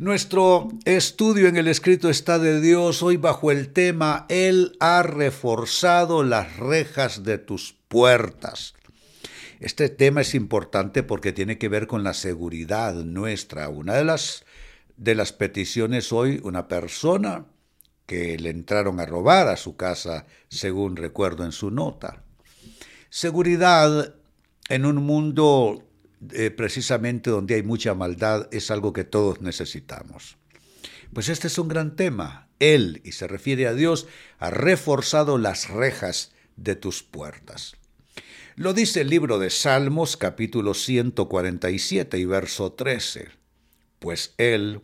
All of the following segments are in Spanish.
Nuestro estudio en el escrito está de Dios hoy bajo el tema Él ha reforzado las rejas de tus puertas. Este tema es importante porque tiene que ver con la seguridad nuestra. Una de las, de las peticiones hoy, una persona que le entraron a robar a su casa, según recuerdo en su nota. Seguridad en un mundo eh, precisamente donde hay mucha maldad es algo que todos necesitamos. Pues este es un gran tema. Él, y se refiere a Dios, ha reforzado las rejas de tus puertas. Lo dice el libro de Salmos capítulo 147 y verso 13. Pues Él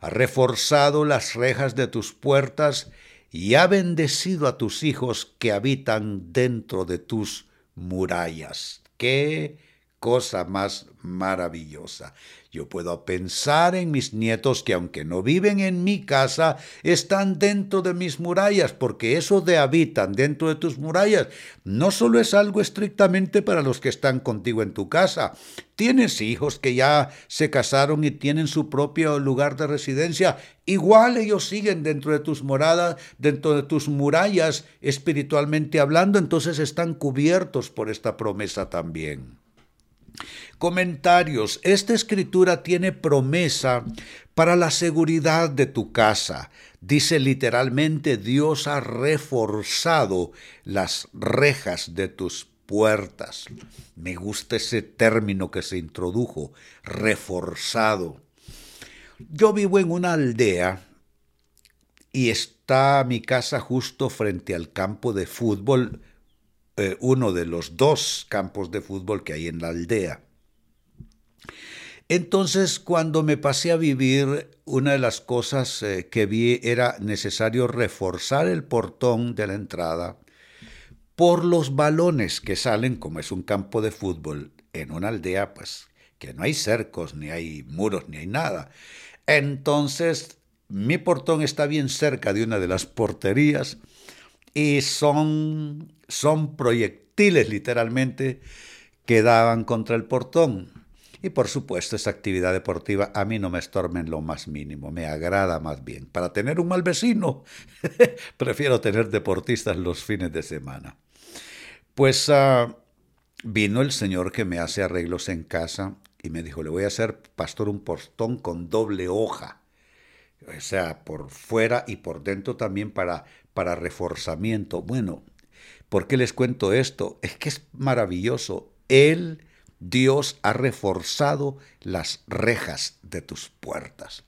ha reforzado las rejas de tus puertas y ha bendecido a tus hijos que habitan dentro de tus murallas. ¡Qué cosa más maravillosa. Yo puedo pensar en mis nietos que aunque no viven en mi casa, están dentro de mis murallas, porque eso de habitan dentro de tus murallas no solo es algo estrictamente para los que están contigo en tu casa. Tienes hijos que ya se casaron y tienen su propio lugar de residencia. Igual ellos siguen dentro de tus moradas, dentro de tus murallas, espiritualmente hablando, entonces están cubiertos por esta promesa también. Comentarios. Esta escritura tiene promesa para la seguridad de tu casa. Dice literalmente, Dios ha reforzado las rejas de tus puertas. Me gusta ese término que se introdujo, reforzado. Yo vivo en una aldea y está mi casa justo frente al campo de fútbol eh, uno de los dos campos de fútbol que hay en la aldea. Entonces, cuando me pasé a vivir, una de las cosas eh, que vi era necesario reforzar el portón de la entrada por los balones que salen, como es un campo de fútbol, en una aldea, pues que no hay cercos, ni hay muros, ni hay nada. Entonces, mi portón está bien cerca de una de las porterías y son, son proyectiles literalmente que daban contra el portón. Y por supuesto, esa actividad deportiva a mí no me estorba en lo más mínimo, me agrada más bien. Para tener un mal vecino, prefiero tener deportistas los fines de semana. Pues ah, vino el señor que me hace arreglos en casa y me dijo, le voy a hacer, pastor, un portón con doble hoja. O sea, por fuera y por dentro también para para reforzamiento. Bueno, ¿por qué les cuento esto? Es que es maravilloso. Él, Dios, ha reforzado las rejas de tus puertas.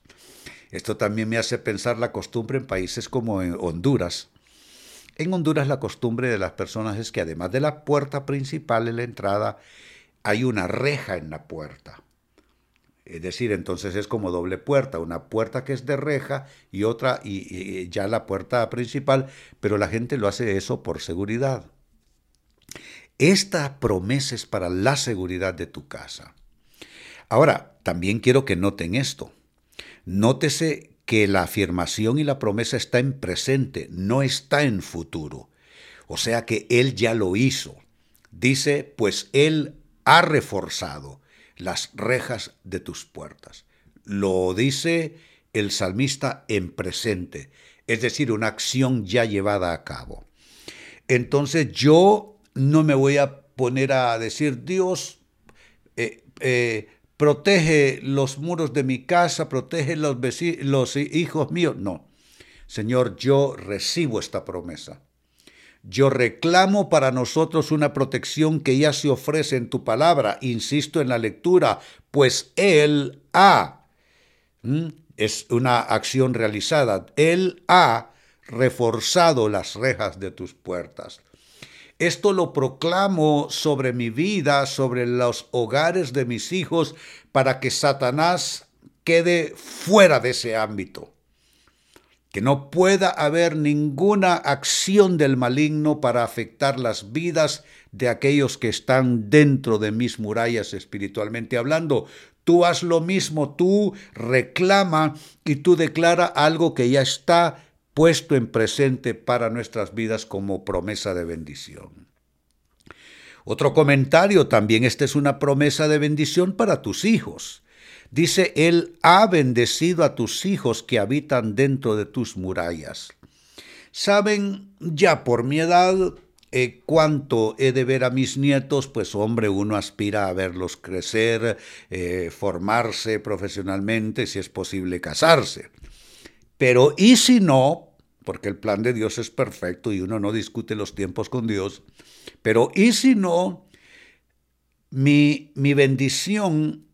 Esto también me hace pensar la costumbre en países como en Honduras. En Honduras la costumbre de las personas es que además de la puerta principal en la entrada, hay una reja en la puerta. Es decir, entonces es como doble puerta, una puerta que es de reja y otra y, ya la puerta principal, pero la gente lo hace eso por seguridad. Esta promesa es para la seguridad de tu casa. Ahora, también quiero que noten esto. Nótese que la afirmación y la promesa está en presente, no está en futuro. O sea que Él ya lo hizo. Dice, pues Él ha reforzado las rejas de tus puertas. Lo dice el salmista en presente, es decir, una acción ya llevada a cabo. Entonces yo no me voy a poner a decir, Dios, eh, eh, protege los muros de mi casa, protege los, los hijos míos. No, Señor, yo recibo esta promesa. Yo reclamo para nosotros una protección que ya se ofrece en tu palabra, insisto en la lectura, pues Él ha, es una acción realizada, Él ha reforzado las rejas de tus puertas. Esto lo proclamo sobre mi vida, sobre los hogares de mis hijos, para que Satanás quede fuera de ese ámbito que no pueda haber ninguna acción del maligno para afectar las vidas de aquellos que están dentro de mis murallas espiritualmente hablando. Tú haz lo mismo, tú reclama y tú declara algo que ya está puesto en presente para nuestras vidas como promesa de bendición. Otro comentario, también esta es una promesa de bendición para tus hijos. Dice, Él ha bendecido a tus hijos que habitan dentro de tus murallas. Saben, ya por mi edad, eh, cuánto he de ver a mis nietos, pues hombre, uno aspira a verlos crecer, eh, formarse profesionalmente, si es posible casarse. Pero ¿y si no? Porque el plan de Dios es perfecto y uno no discute los tiempos con Dios. Pero ¿y si no? Mi, mi bendición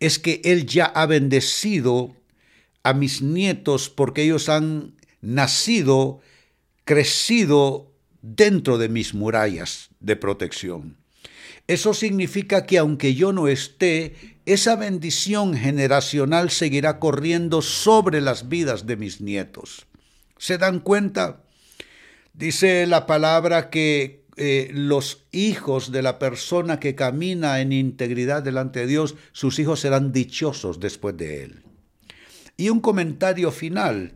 es que Él ya ha bendecido a mis nietos porque ellos han nacido, crecido dentro de mis murallas de protección. Eso significa que aunque yo no esté, esa bendición generacional seguirá corriendo sobre las vidas de mis nietos. ¿Se dan cuenta? Dice la palabra que eh, los hijos de la persona que camina en integridad delante de Dios, sus hijos serán dichosos después de él. Y un comentario final.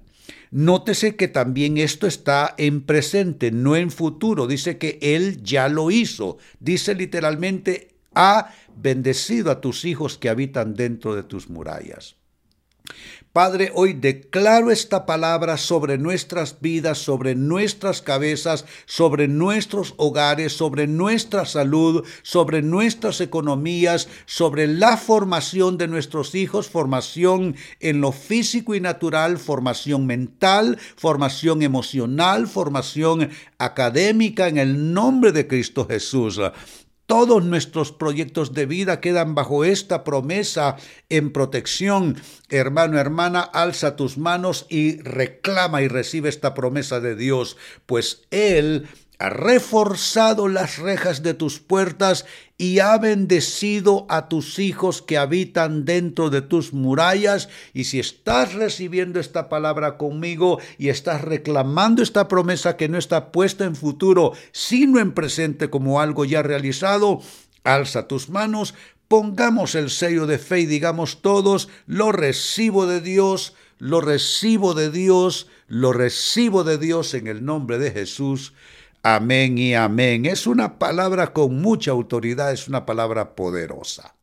Nótese que también esto está en presente, no en futuro. Dice que Él ya lo hizo. Dice literalmente, ha bendecido a tus hijos que habitan dentro de tus murallas. Padre, hoy declaro esta palabra sobre nuestras vidas, sobre nuestras cabezas, sobre nuestros hogares, sobre nuestra salud, sobre nuestras economías, sobre la formación de nuestros hijos, formación en lo físico y natural, formación mental, formación emocional, formación académica en el nombre de Cristo Jesús. Todos nuestros proyectos de vida quedan bajo esta promesa en protección. Hermano, hermana, alza tus manos y reclama y recibe esta promesa de Dios, pues Él ha reforzado las rejas de tus puertas y ha bendecido a tus hijos que habitan dentro de tus murallas. Y si estás recibiendo esta palabra conmigo y estás reclamando esta promesa que no está puesta en futuro, sino en presente como algo ya realizado, alza tus manos, pongamos el sello de fe y digamos todos, lo recibo de Dios, lo recibo de Dios, lo recibo de Dios en el nombre de Jesús. Amén y amén. Es una palabra con mucha autoridad, es una palabra poderosa.